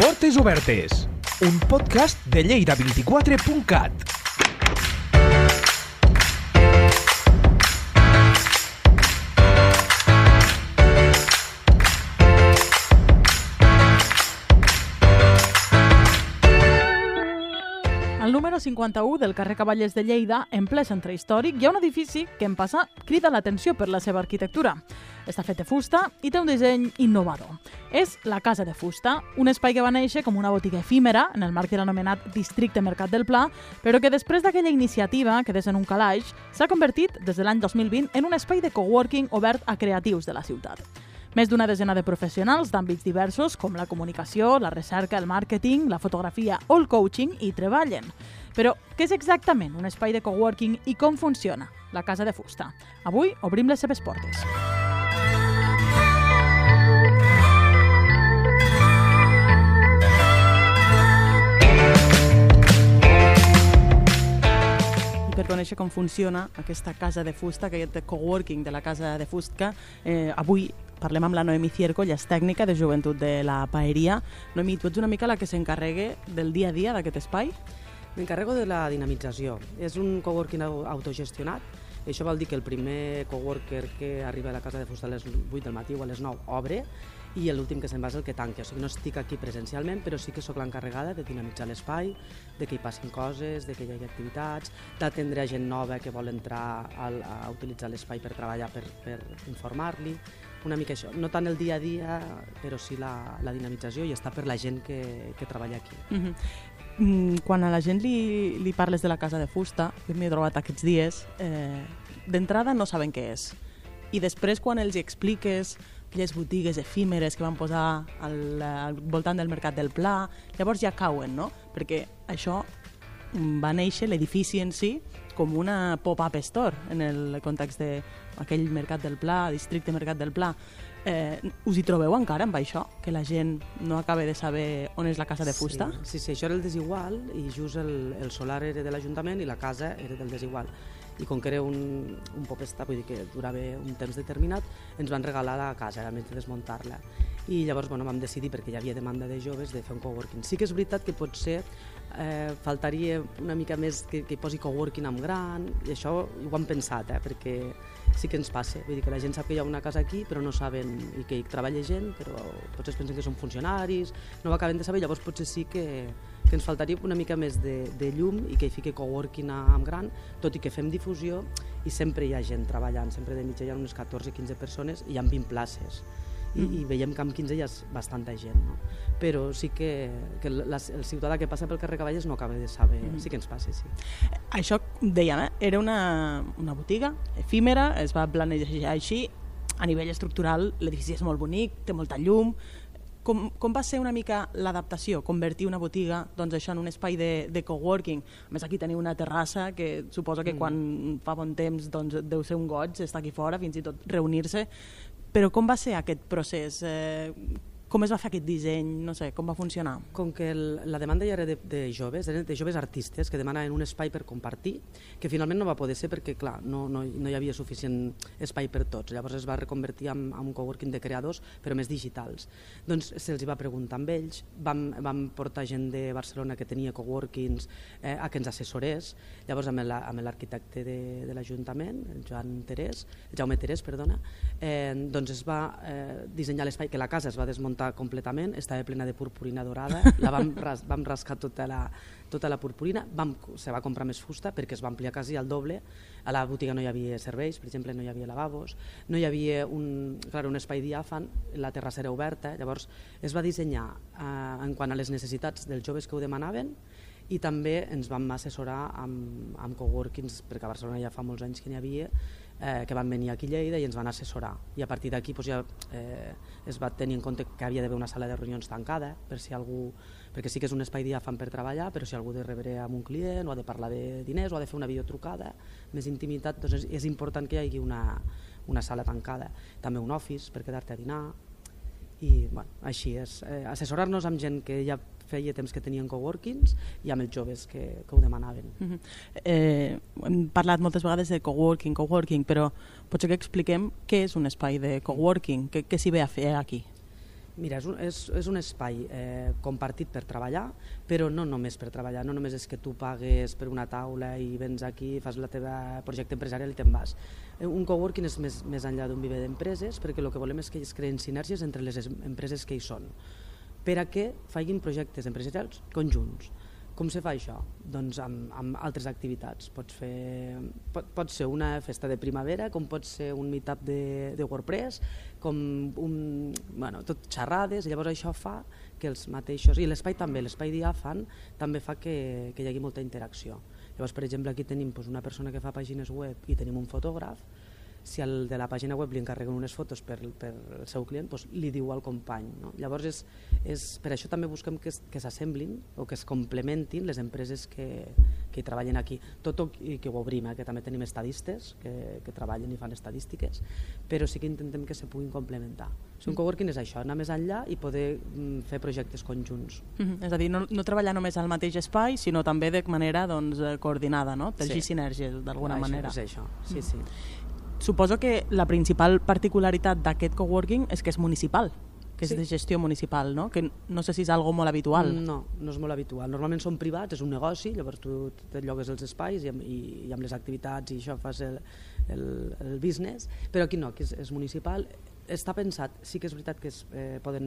Portes Obertes, un podcast de Lleida24.cat. 51 del carrer Cavallers de Lleida, en ple centre històric, hi ha un edifici que en passa crida l'atenció per la seva arquitectura. Està fet de fusta i té un disseny innovador. És la Casa de Fusta, un espai que va néixer com una botiga efímera en el marc de l'anomenat Districte Mercat del Pla, però que després d'aquella iniciativa, que des en un calaix, s'ha convertit des de l'any 2020 en un espai de coworking obert a creatius de la ciutat. Més d'una desena de professionals d'àmbits diversos com la comunicació, la recerca, el màrqueting, la fotografia o el coaching hi treballen. Però què és exactament un espai de coworking i com funciona la Casa de Fusta? Avui obrim les seves portes. Per conèixer com funciona aquesta casa de fusta, aquest coworking de la casa de fusta, eh, avui parlem amb la Noemi Cierco, ella és tècnica de joventut de la Paeria. Noemi, tu ets una mica la que s'encarregue del dia a dia d'aquest espai? M'encarrego de la dinamització. És un coworking au- autogestionat. Això vol dir que el primer coworker que arriba a la casa de fusta a les 8 del matí o a les 9 obre i l'últim que se'n va és el que tanca. O sigui, no estic aquí presencialment, però sí que sóc l'encarregada de dinamitzar l'espai, de que hi passin coses, de que hi hagi activitats, d'atendre a gent nova que vol entrar al, a utilitzar l'espai per treballar, per, per informar-li, una mica això. No tant el dia a dia, però sí la, la dinamització i està per la gent que, que treballa aquí. Mm -hmm. mm, quan a la gent li, li parles de la casa de fusta, que m'he trobat aquests dies, eh, d'entrada no saben què és. I després, quan els hi expliques aquelles botigues efímeres que van posar al, al voltant del Mercat del Pla, llavors ja cauen, no? Perquè això mm, va néixer, l'edifici en si, com una pop-up store en el context d'aquell Mercat del Pla, districte Mercat del Pla. Eh, us hi trobeu encara amb això? Que la gent no acaba de saber on és la casa de fusta? Sí, sí, sí això era el desigual i just el, el solar era de l'Ajuntament i la casa era del desigual. I com que era un, un popesta, vull dir que durava un temps determinat, ens van regalar la casa, a més de desmuntar-la. I llavors bueno, vam decidir, perquè hi havia demanda de joves, de fer un coworking. Sí que és veritat que potser eh, faltaria una mica més que, que posi coworking amb gran, i això ho hem pensat, eh, perquè sí que ens passa. Vull dir que la gent sap que hi ha una casa aquí, però no saben, i que hi treballa gent, però potser es pensen que són funcionaris, no ho acaben de saber, llavors potser sí que, que ens faltaria una mica més de, de llum i que hi fiqui coworking amb gran, tot i que fem difusió i sempre hi ha gent treballant, sempre de mitja hi ha unes 14-15 persones i hi ha 20 places. I, i veiem que amb 15 hi ha bastanta gent, no? però sí que, que la, el ciutadà que passa pel carrer Cavalles no acaba de saber, mm. sí que ens passa, sí. Això, dèiem, eh? era una, una botiga efímera, es va planejar així, a nivell estructural l'edifici és molt bonic, té molta llum, com, com va ser una mica l'adaptació, convertir una botiga doncs, això en un espai de, de coworking? A més, aquí teniu una terrassa que suposa que mm. quan fa bon temps doncs, deu ser un goig estar aquí fora, fins i tot reunir-se. Però com va ser aquest procés? Eh, com es va fer aquest disseny? No sé, com va funcionar? Com que el, la demanda ja era de, de joves, eren de joves artistes que demanaven un espai per compartir, que finalment no va poder ser perquè, clar, no, no, no hi havia suficient espai per tots. Llavors es va reconvertir en, en un coworking de creadors, però més digitals. Doncs se'ls va preguntar amb ells, vam, vam portar gent de Barcelona que tenia coworkings eh, a que ens assessorés, llavors amb l'arquitecte de, de l'Ajuntament, el Joan Terés, el Jaume Terés, perdona, eh, doncs es va eh, dissenyar l'espai, que la casa es va desmuntar completament, estava plena de purpurina dorada, la vam, ras, vam rascar tota la, tota la purpurina, vam, se va comprar més fusta perquè es va ampliar quasi al doble, a la botiga no hi havia serveis, per exemple no hi havia lavabos, no hi havia un, clar, un espai diàfan, la terrassa era oberta, llavors es va dissenyar eh, en quant a les necessitats dels joves que ho demanaven i també ens vam assessorar amb, amb coworkings, perquè a Barcelona ja fa molts anys que n'hi havia, eh, que van venir aquí a Lleida i ens van assessorar. I a partir d'aquí doncs, ja eh, es va tenir en compte que havia d'haver una sala de reunions tancada, per si algú, perquè sí que és un espai diàfan per treballar, però si algú de rebre amb un client o ha de parlar de diners o ha de fer una videotrucada, més intimitat, doncs és, és important que hi hagi una, una sala tancada. També un office per quedar-te a dinar, i bueno, així és, eh, assessorar-nos amb gent que ja feia temps que tenien coworkings i amb els joves que, que ho demanaven. Uh -huh. eh, hem parlat moltes vegades de coworking, coworking, però potser que expliquem què és un espai de coworking, què, què s'hi ve a fer aquí? Mira, és un, és, és un espai eh, compartit per treballar, però no només per treballar, no només és que tu pagues per una taula i vens aquí, fas la teva projecte empresarial i te'n vas. Eh, un coworking és més, més enllà d'un viver d'empreses perquè el que volem és que es creen sinergies entre les empreses que hi són per a que facin projectes empresarials conjunts. Com se fa això? Doncs amb, amb altres activitats. Pots fer, pot, pot ser una festa de primavera, com pot ser un meetup de, de WordPress, com un, bueno, tot xerrades, i llavors això fa que els mateixos, i l'espai també, l'espai diàfan també fa que, que hi hagi molta interacció. Llavors, per exemple, aquí tenim doncs, una persona que fa pàgines web i tenim un fotògraf, si el de la pàgina web li encarreguen unes fotos per, per el seu client, doncs li diu al company. No? Llavors, és, és, per això també busquem que, que s'assemblin o que es complementin les empreses que, que hi treballen aquí. Tot i que ho obrim, eh? que també tenim estadistes que, que treballen i fan estadístiques, però sí que intentem que se puguin complementar. O sigui, un coworking és això, anar més enllà i poder mm, fer projectes conjunts. Mm -hmm. És a dir, no, no treballar només al mateix espai, sinó també de manera doncs, eh, coordinada, no? Teixir sí. sinergies d'alguna manera. És això, sí, mm. sí. Suposo que la principal particularitat d'aquest coworking és que és municipal que és sí. de gestió municipal, no? Que no sé si és algo molt habitual. No, no és molt habitual. Normalment són privats, és un negoci, llavors tu te llogues els espais i, i, i amb les activitats i això fas el, el, el business, però aquí no, aquí és, és municipal, està pensat, sí que és veritat que es, eh, poden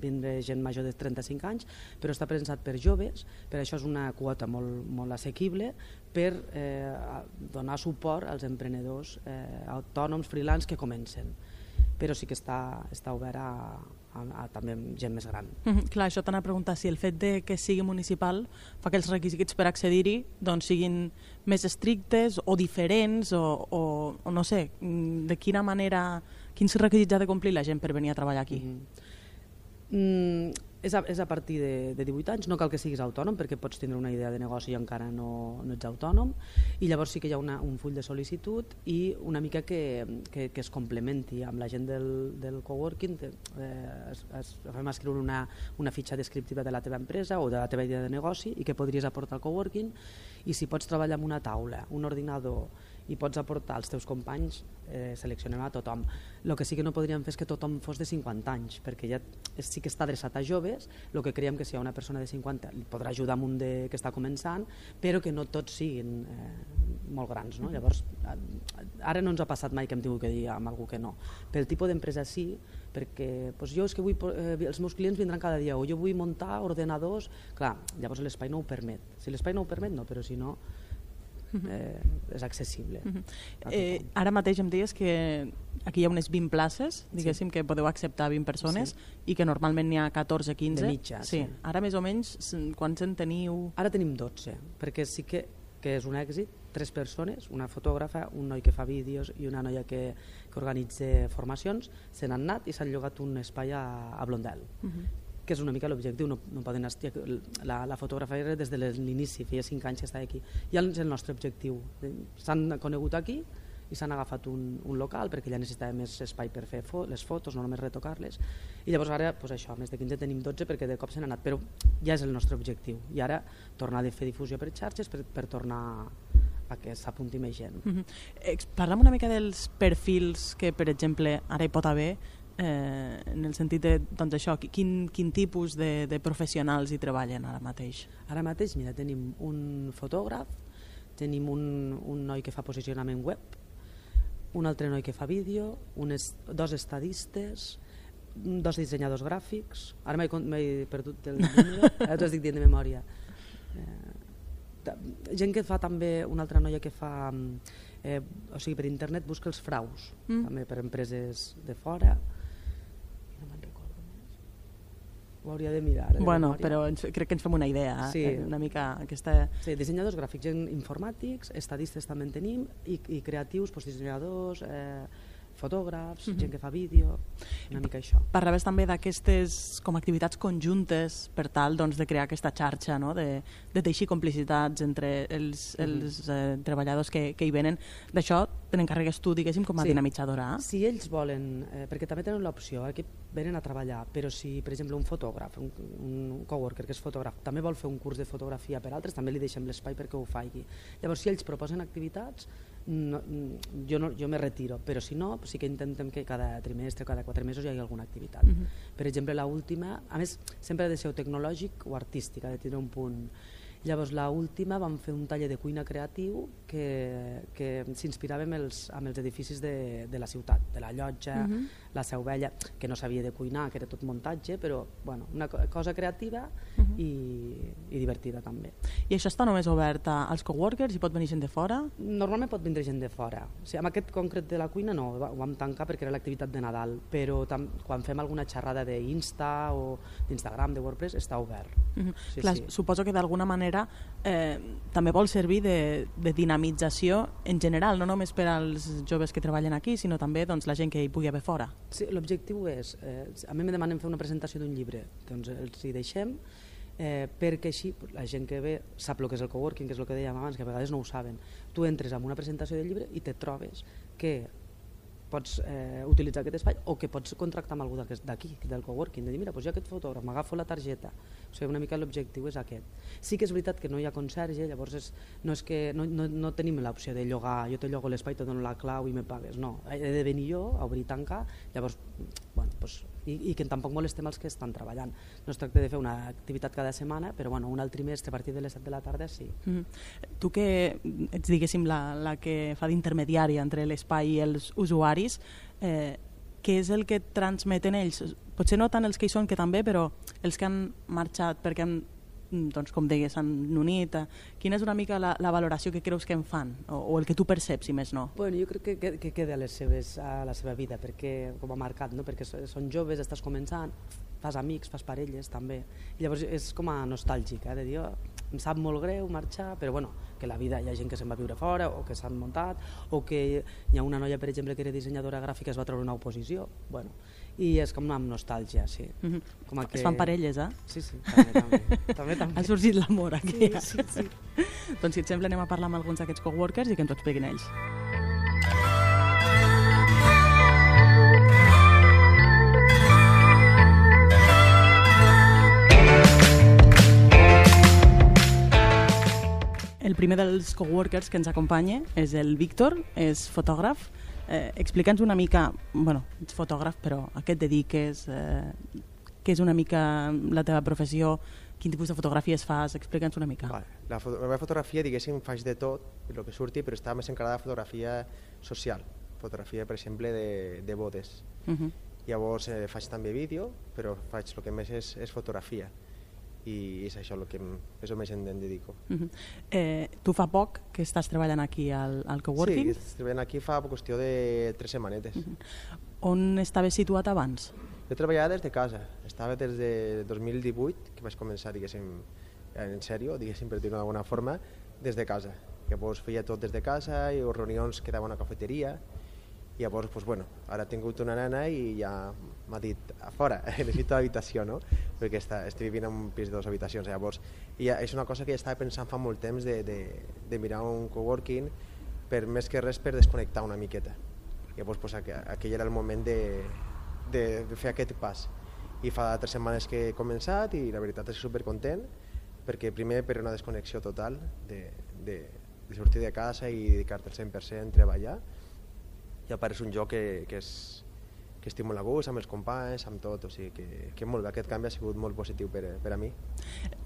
vindre gent major de 35 anys, però està pensat per joves, per això és una quota molt, molt assequible, per eh, donar suport als emprenedors eh, autònoms, freelance que comencen. Però sí que està, està obert a, a, a també gent més gran. Mm -hmm. Clar, això t'anava a preguntar si el fet de que sigui municipal fa que els requisits per accedir-hi doncs, siguin més estrictes o diferents o, o, o no sé, de quina manera Quins requisits ha de complir la gent per venir a treballar aquí? Mm mm, és, a, és a partir de, de 18 anys, no cal que siguis autònom perquè pots tindre una idea de negoci i encara no, no ets autònom. I llavors sí que hi ha una, un full de sol·licitud i una mica que, que, que es complementi amb la gent del, del coworking eh, es, es, fem escriure una, una fitxa descriptiva de la teva empresa o de la teva idea de negoci i que podries aportar al coworking. I si pots treballar amb una taula, un ordinador i pots aportar als teus companys, eh, seleccionem a tothom. El que sí que no podríem fer és que tothom fos de 50 anys, perquè ja sí que està adreçat a joves, el que creiem que si hi ha una persona de 50 li podrà ajudar amb un de, que està començant, però que no tots siguin eh, molt grans. No? Llavors, ara no ens ha passat mai que hem tingut que dir amb algú que no. Pel tipus d'empresa sí, perquè doncs jo és que vull, eh, els meus clients vindran cada dia, o jo vull muntar ordenadors, clar, llavors l'espai no ho permet. Si l'espai no ho permet, no, però si no, eh, és accessible. Uh -huh. eh, ara mateix em deies que aquí hi ha unes 20 places, diguéssim, sí. que podeu acceptar 20 persones sí. i que normalment n'hi ha 14-15. De mitja, sí. sí. Ara més o menys, quants en teniu? Ara tenim 12, perquè sí que, que és un èxit, tres persones, una fotògrafa, un noi que fa vídeos i una noia que, que organitza formacions, se n'han anat i s'han llogat un espai a, a Blondel. Uh -huh que és una mica l'objectiu, no, no poden estar, la, la fotografa era des de l'inici, feia 5 anys que estava aquí, i és el nostre objectiu. S'han conegut aquí i s'han agafat un, un local perquè ja necessitava més espai per fer fo les fotos, no només retocar-les, i llavors ara, pues això, més de 15 tenim 12 perquè de cop se n'han anat, però ja és el nostre objectiu, i ara tornar a fer difusió per xarxes per, per tornar a que s'apunti més gent. Mm -hmm. Parlem una mica dels perfils que, per exemple, ara hi pot haver eh, en el sentit de, doncs això, quin, quin tipus de, de professionals hi treballen ara mateix? Ara mateix, mira, tenim un fotògraf, tenim un, un noi que fa posicionament web, un altre noi que fa vídeo, un es, dos estadistes, dos dissenyadors gràfics, ara m'he perdut el número, ara t'ho estic dient de memòria. Eh, gent que fa també, una altra noia que fa, eh, o sigui, per internet busca els fraus, mm. també per empreses de fora, ho hauria de mirar. De bueno, però ens, crec que ens fem una idea, sí. eh? una mica aquesta... Sí, dissenyadors gràfics, informàtics, estadistes també en tenim, i, i creatius, doncs, dissenyadors, eh, fotògrafs, mm -hmm. gent que fa vídeo, una mica això. Parlaves també d'aquestes com activitats conjuntes per tal doncs, de crear aquesta xarxa, no? de, de teixir complicitats entre els, mm -hmm. els eh, treballadors que, que hi venen. D'això te n'encarregues tu, diguéssim, com a sí. dinamitzadora? Si ells volen, eh, perquè també tenen l'opció, eh, que venen a treballar, però si, per exemple, un fotògraf, un, un coworker que és fotògraf, també vol fer un curs de fotografia per altres, també li deixem l'espai perquè ho faci. Llavors, si ells proposen activitats, no, mm, jo, no, jo me retiro, però si no, sí que intentem que cada trimestre, cada quatre mesos hi hagi alguna activitat. Uh -huh. Per exemple, la última, a més, sempre ha de ser o tecnològic o artístic, ha de tenir un punt Llavors, la última vam fer un taller de cuina creatiu que, que s'inspirava amb, els, amb els edificis de, de la ciutat, de la llotja, uh mhm. -huh. la Seu Vella, que no sabia de cuinar, que era tot muntatge, però bueno, una cosa creativa uh mhm. -huh. i, i divertida també. I això està només obert als coworkers i pot venir gent de fora? Normalment pot venir gent de fora. O sigui, amb aquest concret de la cuina no, ho vam tancar perquè era l'activitat de Nadal, però tam, quan fem alguna xerrada d'Insta o d'Instagram, de WordPress, està obert. Sí, Clar, sí. Suposo que d'alguna manera eh, també vol servir de, de dinamització en general, no només per als joves que treballen aquí, sinó també doncs, la gent que hi pugui haver fora. Sí, l'objectiu és, eh, a mi me demanen fer una presentació d'un llibre, doncs els hi deixem, eh, perquè així la gent que ve sap el que és el coworking, que és el que dèiem abans, que a vegades no ho saben. Tu entres en una presentació del llibre i te trobes que pots eh, utilitzar aquest espai o que pots contractar amb algú d'aquí, del coworking, de dir, mira, doncs jo aquest fotògraf, m'agafo la targeta. O sigui, una mica l'objectiu és aquest. Sí que és veritat que no hi ha conserge, llavors és, no, és que no, no, no tenim l'opció de llogar, jo te llogo l'espai, te dono la clau i me pagues. No, he de venir jo, a obrir i tancar, llavors, bueno, doncs, i, i que tampoc molestem els que estan treballant. No es tracta de fer una activitat cada setmana, però bueno, un al trimestre a partir de les 7 de la tarda sí. Mm -hmm. Tu que ets, diguéssim, la, la que fa d'intermediària entre l'espai i els usuaris, eh, què és el que transmeten ells? Potser no tant els que hi són, que també, però els que han marxat perquè han doncs, com deies, s'han unit. Eh, quina és una mica la, la valoració que creus que en fan, o, o el que tu perceps, si més no? Bueno, jo crec que, que, que queda a, les seves, a la seva vida, perquè, com ha marcat, no? perquè són joves, estàs començant, fas amics, fas parelles també, i llavors és com a nostàlgic, eh? de dir, oh, em sap molt greu marxar, però bueno, que la vida hi ha gent que se'n va viure fora o que s'han muntat, o que hi ha una noia, per exemple, que era dissenyadora gràfica, es va trobar una oposició, bueno, i és com amb nostàlgia, sí. Mm -hmm. com que... Es fan parelles, eh? Sí, sí, també, també. també, també. Ha sorgit l'amor aquí. Sí, sí, sí. doncs si et sembla anem a parlar amb alguns d'aquests coworkers i que ens ho expliquin ells. El primer dels coworkers que ens acompanya és el Víctor, és fotògraf, Eh, Explica'ns una mica, bueno, ets fotògraf, però a què et dediques, eh, què és una mica la teva professió, quin tipus de fotografies fas, explica'ns una mica. Vale. La, foto la meva fotografia, diguéssim, faig de tot, el que surti, però està més encarada de fotografia social, fotografia, per exemple, de, de bodes. Uh -huh. Llavors eh, faig també vídeo, però faig el que més és, és fotografia i és això el que més o més em dedico. Uh -huh. eh, tu fa poc que estàs treballant aquí al, al coworking? Sí, estic treballant aquí fa qüestió de tres setmanetes. Uh -huh. On estaves situat abans? Jo treballava des de casa, estava des de 2018, que vaig començar, diguéssim, en sèrio, diguéssim, per dir-ho d'alguna forma, des de casa. Llavors feia tot des de casa i les reunions quedava a una cafeteria, i llavors, pues, bueno, ara he tingut una nena i ja m'ha dit, a fora, necessito habitació, no? Perquè està, estic vivint en un pis de dues habitacions. Llavors, i és una cosa que ja estava pensant fa molt temps de, de, de mirar un coworking per més que res per desconnectar una miqueta. Llavors, pues, aqu aquell era el moment de, de, de fer aquest pas. I fa tres setmanes que he començat i la veritat és supercontent perquè primer per una desconnexió total de, de, de sortir de casa i dedicar-te al 100% a treballar i apareix un joc que, que, és, que estic molt a gust, amb els companys, amb tot, o sigui que, que molt bé, aquest canvi ha sigut molt positiu per, per a mi.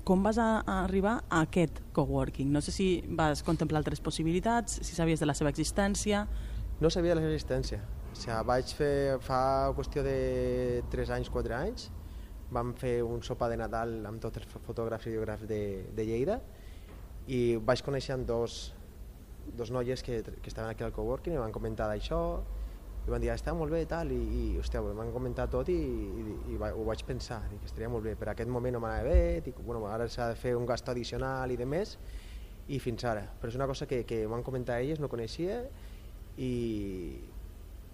Com vas a, a arribar a aquest coworking? No sé si vas contemplar altres possibilitats, si sabies de la seva existència... No sabia de la seva existència. O sigui, vaig fer, fa qüestió de 3 anys, 4 anys, vam fer un sopar de Nadal amb tots els fotògrafs i videògrafs de, de Lleida i vaig conèixer dos, dos noies que, que estaven aquí al coworking i van comentar d'això i van dir, està molt bé i tal, i, i hòstia, m'han comentat tot i, i, i ho vaig pensar, dic, estaria molt bé, per aquest moment no m'anava bé, dic, bueno, ara s'ha de fer un gast addicional i de més, i fins ara. Però és una cosa que, que m'han comentat elles, no coneixia, i,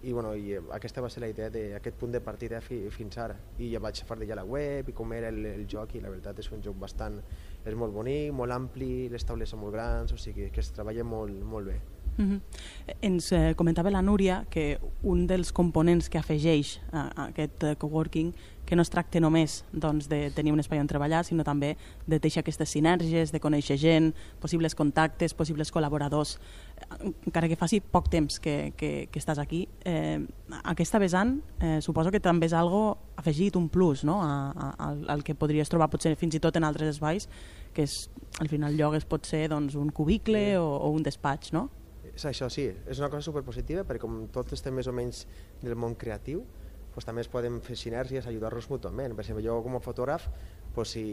i, bueno, i aquesta va ser la idea d'aquest punt de partida fi, fins ara. I ja vaig fer ja la web i com era el, el joc, i la veritat és un joc bastant és molt bonic, molt ampli, les taules són molt grans, o sigui que es treballa molt, molt bé. Mm -hmm. Ens eh, comentava la Núria que un dels components que afegeix a, a aquest uh, coworking que no es tracta només doncs, de tenir un espai on treballar, sinó també de deixar aquestes sinergies, de conèixer gent, possibles contactes, possibles col·laboradors. Encara que faci poc temps que, que, que estàs aquí, eh, aquesta vessant eh, suposo que també és algo afegit, un plus, no? a, a, al, que podries trobar potser fins i tot en altres espais, que és, al final llogues pot ser doncs, un cubicle o, o un despatx, no? És això, sí, és una cosa superpositiva perquè com tots estem més o menys del món creatiu, doncs també es poden fer sinergies, ajudar-nos mútuament. Per exemple, jo com a fotògraf, doncs si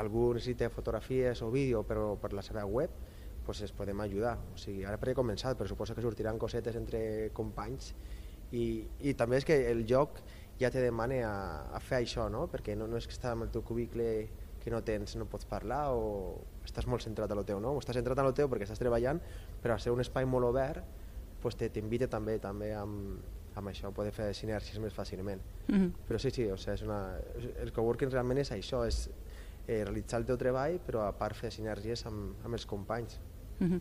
algú necessita fotografies o vídeo però per la seva web, doncs es podem ajudar. O sigui, ara per he començat, però suposo que sortiran cosetes entre companys i, i també és que el joc ja te demana a, a fer això, no? perquè no, no és que estàs amb el teu cubicle que no tens, no pots parlar o estàs molt centrat a lo teu, no? O estàs centrat a lo teu perquè estàs treballant, però a ser un espai molt obert pues t'invita també també amb, amb això, poder fer sinergies més fàcilment. Mm -hmm. Però sí, sí, o sigui, és una, el coworking realment és això, és eh, realitzar el teu treball, però a part fer sinergies amb, amb els companys. Mm -hmm.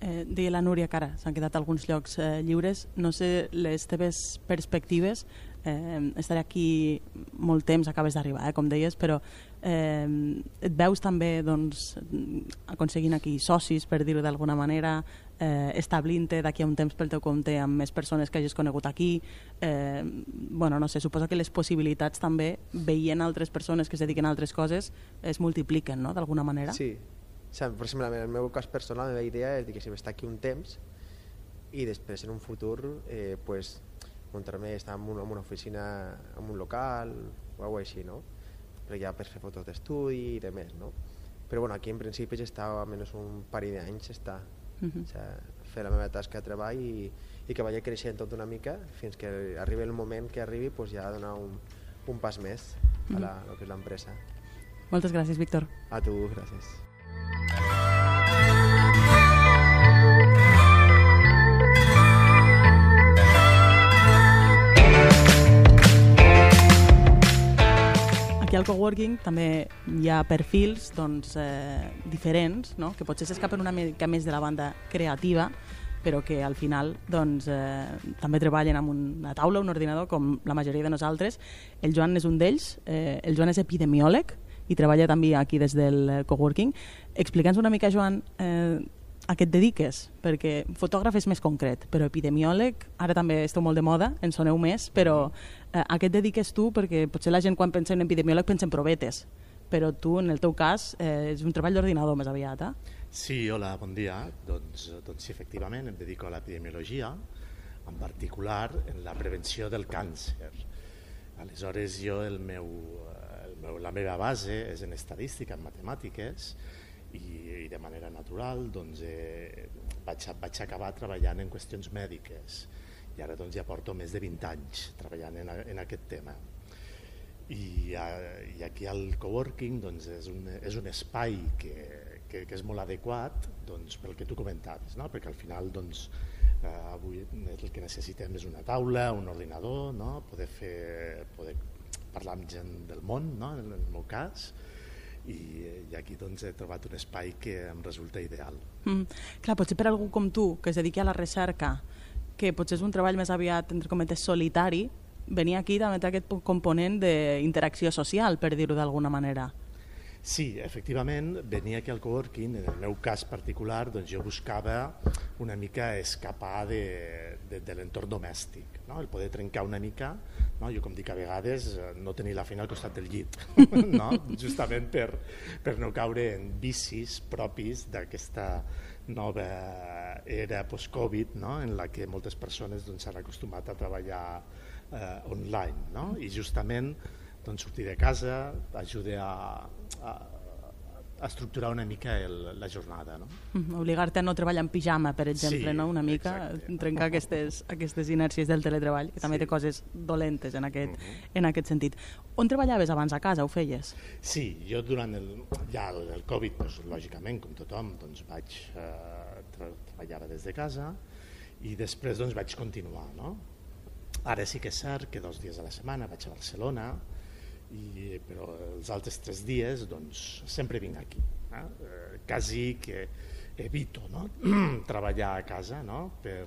eh, deia la Núria que ara s'han quedat alguns llocs eh, lliures. No sé les teves perspectives eh, estaré aquí molt temps, acabes d'arribar, eh, com deies, però eh, et veus també doncs, aconseguint aquí socis, per dir-ho d'alguna manera, eh, establint-te d'aquí a un temps pel teu compte amb més persones que hagis conegut aquí. Eh, bueno, no sé, suposo que les possibilitats també, veient altres persones que es dediquen a altres coses, es multipliquen, no?, d'alguna manera. Sí, o sigui, per exemple, en el meu cas personal, la meva idea és que si estar aquí un temps i després en un futur eh, pues, muntar-me estar en una, en una oficina, en un local o alguna així, no? Però ja per fer fotos d'estudi i de més, no? Però bueno, aquí en principi ja està almenys un parell d'anys està uh -huh. o sigui, fer la meva tasca de treball i, i que vagi creixent tot una mica fins que arribi el moment que arribi pues, ja donar un, un pas més a la, uh -huh. que és l'empresa. Moltes gràcies, Víctor. A tu, gràcies. Aquí al coworking també hi ha perfils doncs, eh, diferents, no? que potser s'escapen una mica més de la banda creativa, però que al final doncs, eh, també treballen amb una taula, un ordinador, com la majoria de nosaltres. El Joan és un d'ells, eh, el Joan és epidemiòleg i treballa també aquí des del coworking. Explica'ns una mica, Joan, eh, a què et dediques? Perquè fotògraf és més concret, però epidemiòleg, ara també esteu molt de moda, en soneu més, però eh, a què et dediques tu? Perquè potser la gent quan pensa en epidemiòleg pensa en provetes, però tu, en el teu cas, eh, és un treball d'ordinador més aviat, eh? Sí, hola, bon dia. Doncs, doncs sí, efectivament, em dedico a l'epidemiologia, en particular en la prevenció del càncer. Aleshores, jo, el meu, el meu, la meva base és en estadística, en matemàtiques, i, i de manera natural doncs, eh, vaig, vaig acabar treballant en qüestions mèdiques i ara doncs, ja porto més de 20 anys treballant en, en aquest tema. I, i aquí al coworking doncs, és, un, és un espai que, que, que és molt adequat doncs, pel que tu comentaves, no? perquè al final doncs, eh, avui el que necessitem és una taula, un ordinador, no? poder, fer, poder parlar amb gent del món, no? en el meu cas, i, i aquí doncs, he trobat un espai que em resulta ideal. Mm. Clar, potser per algú com tu, que es dediqui a la recerca, que potser és un treball més aviat, entre cometes, solitari, venir aquí també té aquest component d'interacció social, per dir-ho d'alguna manera. Sí, efectivament, venia aquí al coworking, en el meu cas particular, doncs jo buscava una mica escapar de, de, de l'entorn domèstic, no? el poder trencar una mica, no? jo com dic a vegades, eh, no tenir la feina al costat del llit, no? justament per, per no caure en vicis propis d'aquesta nova era post-Covid, no? en la que moltes persones doncs, s'han doncs, acostumat a treballar eh, online, no? i justament doncs, sortir de casa ajuda a, a, a estructurar una mica el, la jornada. No? Mm, Obligar-te a no treballar en pijama, per exemple, sí, no? una mica, exacte. trencar aquestes, aquestes inèrcies del teletreball, que també sí. té coses dolentes en aquest, uh mhm. -huh. en aquest sentit. On treballaves abans a casa, ho feies? Sí, jo durant el, ja el, el Covid, doncs, lògicament, com tothom, doncs, vaig eh, tra treballava des de casa i després doncs, vaig continuar. No? Ara sí que és cert que dos dies a la setmana vaig a Barcelona, i, però els altres tres dies doncs, sempre vinc aquí. Eh? eh quasi que evito no? treballar a casa no? per,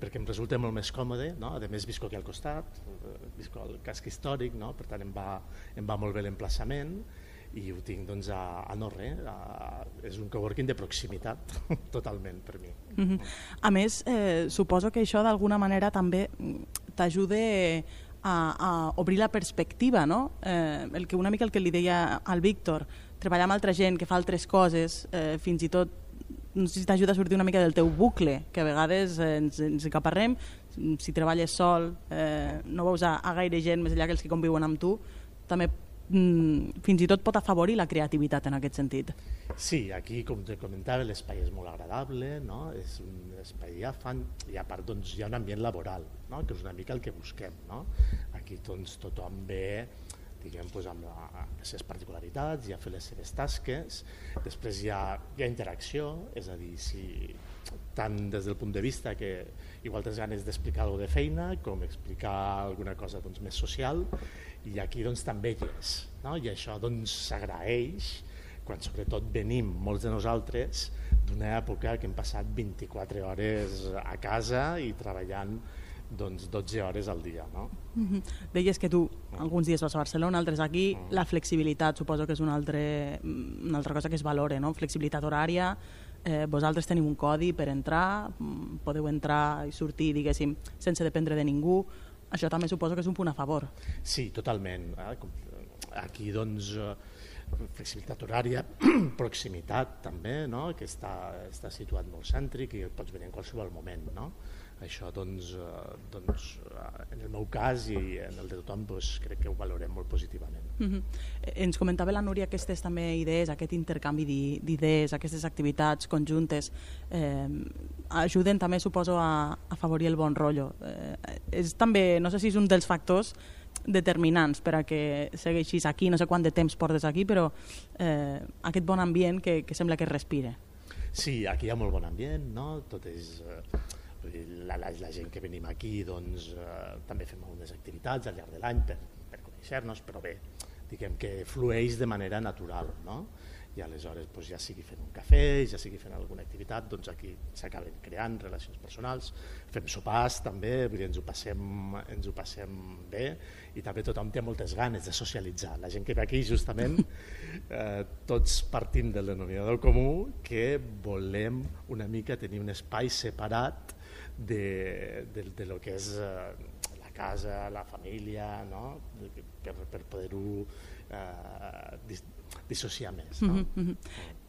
perquè em resulta molt més còmode, no? a més visco aquí al costat, eh, visco al casc històric, no? per tant em va, em va molt bé l'emplaçament i ho tinc doncs, a, a no res, a, és un coworking de proximitat totalment per mi. Mm -hmm. A més, eh, suposo que això d'alguna manera també t'ajuda a, a obrir la perspectiva, no? Eh, el que una mica el que li deia al Víctor, treballar amb altra gent que fa altres coses, eh, fins i tot no sé si t'ajuda a sortir una mica del teu bucle, que a vegades ens, ens encaparrem, si treballes sol, eh, no veus a, a gaire gent més enllà que els que conviuen amb tu, també fins i tot pot afavorir la creativitat en aquest sentit. Sí, aquí, com te comentava, l'espai és molt agradable, no? és un espai ja fan, i a part doncs, hi ha un ambient laboral, no? que és una mica el que busquem. No? Aquí doncs, tothom ve diguem, doncs, amb, amb les seves particularitats i a fer les seves tasques. Després hi ha, hi ha interacció, és a dir, si, tant des del punt de vista que igual tens ganes d'explicar alguna de feina com explicar alguna cosa doncs, més social i aquí doncs, també hi és. No? I això doncs, s'agraeix quan sobretot venim molts de nosaltres d'una època que hem passat 24 hores a casa i treballant doncs 12 hores al dia. No? Mm -hmm. Deies que tu alguns dies vas a Barcelona, altres aquí, mm. la flexibilitat suposo que és una, altre, una altra cosa que es valora, no? flexibilitat horària, eh, vosaltres teniu un codi per entrar, mm, podeu entrar i sortir, diguéssim, sense dependre de ningú, això també suposo que és un punt a favor. Sí, totalment. Eh, aquí doncs eh, flexibilitat horària, proximitat també, no? que està, està situat molt cèntric i pots venir en qualsevol moment. No? Això, doncs, eh, doncs, eh, en el meu cas i en el de tothom, doncs, crec que ho valorem molt positivament. Mm -hmm. Ens comentava la Núria aquestes també idees, aquest intercanvi d'idees, aquestes activitats conjuntes, eh, ajuden també, suposo, a, a afavorir el bon rotllo. Eh, és també, no sé si és un dels factors determinants per a que segueixis aquí, no sé quant de temps portes aquí, però eh, aquest bon ambient que, que sembla que respire. Sí, aquí hi ha molt bon ambient, no? tot és... Eh la, la, la gent que venim aquí doncs, eh, també fem algunes activitats al llarg de l'any per, per conèixer-nos, però bé, diguem que flueix de manera natural. No? i aleshores doncs, ja sigui fent un cafè, ja sigui fent alguna activitat, doncs aquí s'acaben creant relacions personals, fem sopars també, vull dir, ens ho, passem, ens ho passem bé i també tothom té moltes ganes de socialitzar. La gent que ve aquí justament, eh, tots partint del denominador comú, que volem una mica tenir un espai separat de, de, de lo que és eh, la casa, la família, no? per, per poder-ho eh, dissociar més. No? Mm -hmm.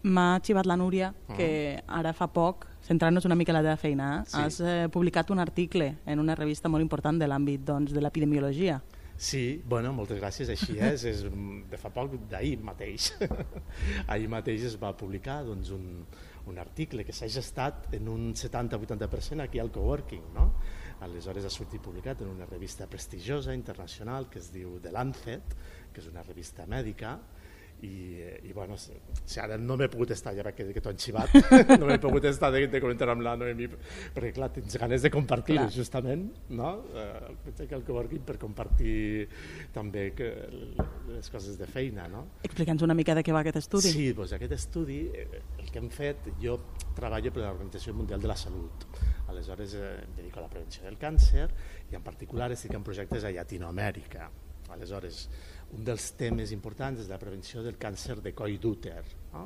M'ha xivat la Núria mm. que ara fa poc, centrant-nos una mica en la teva feina, eh? sí. has eh, publicat un article en una revista molt important de l'àmbit doncs, de l'epidemiologia. Sí, bueno, moltes gràcies, així és, és de fa poc, d'ahir mateix. ahir mateix es va publicar doncs, un, un article que s'ha gestat en un 70-80% aquí al coworking. No? Aleshores ha sortit publicat en una revista prestigiosa internacional que es diu The Lancet, que és una revista mèdica, i, i bueno, si ara no m'he pogut estar, ja que, que t'ho han xivat, no m'he pogut estar de, de comentar amb la Noemi, perquè clar, tens ganes de compartir-ho justament, no? Eh, que el coworking per compartir també que, les coses de feina, no? Explica'ns una mica de què va aquest estudi. Sí, doncs aquest estudi, eh, el que hem fet, jo treballo per l'Organització Mundial de la Salut, aleshores eh, em dedico a la prevenció del càncer i en particular estic en projectes a Llatinoamèrica, aleshores un dels temes importants és la prevenció del càncer de coll d'úter. No?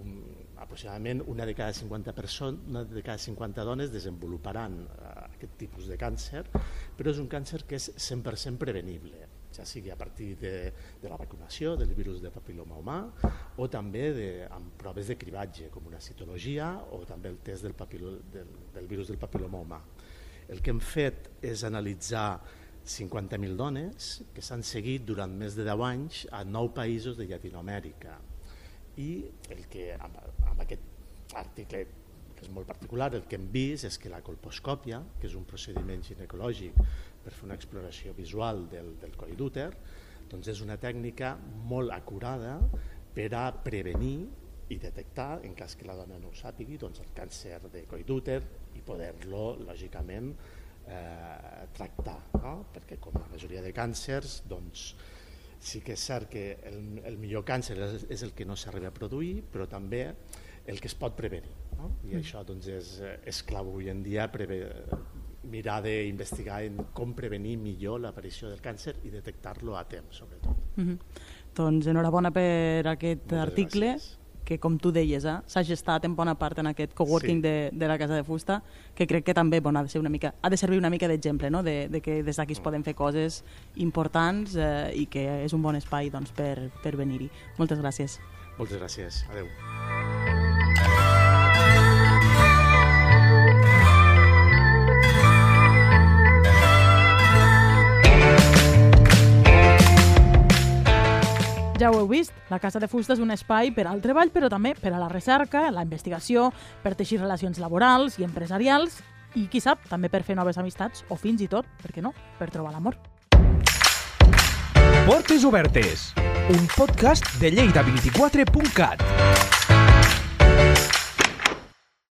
Un, aproximadament una de cada 50 persones, una de cada 50 dones desenvoluparan uh, aquest tipus de càncer, però és un càncer que és 100% prevenible, ja sigui a partir de, de la vacunació del virus de papiloma humà o també de, amb proves de cribatge, com una citologia o també el test del, papilo, del, del virus del papiloma humà. El que hem fet és analitzar 50.000 dones que s'han seguit durant més de 10 anys a 9 països de Llatinoamèrica. I el que amb, amb aquest article que és molt particular, el que hem vist és que la colposcòpia, que és un procediment ginecològic per fer una exploració visual del, del coll d'úter, doncs és una tècnica molt acurada per a prevenir i detectar, en cas que la dona no ho sàpigui, doncs el càncer de coll d'úter i poder-lo, lògicament, eh, tractar, no? perquè com la majoria de càncers doncs, sí que és cert que el, el millor càncer és, és el que no s'arriba a produir, però també el que es pot prevenir. No? I això doncs, és, és clau avui en dia preve, mirar d'investigar en com prevenir millor l'aparició del càncer i detectar-lo a temps, sobretot. Mm -hmm. Doncs enhorabona per aquest Moltes article gràcies. Que, com tu deies, eh, s'ha gestat en bona part en aquest coworking Sí. de, de la Casa de Fusta, que crec que també bon, ha, de ser una mica, ha de servir una mica d'exemple, no? de, de que des d'aquí es poden fer coses importants eh, i que és un bon espai doncs, per, per venir-hi. Moltes gràcies. Moltes gràcies. Adeu. Ja ho heu vist, la Casa de Fusta és un espai per al treball, però també per a la recerca, la investigació, per teixir relacions laborals i empresarials i, qui sap, també per fer noves amistats o fins i tot, per què no, per trobar l'amor. Portes obertes, un podcast de Lleida24.cat.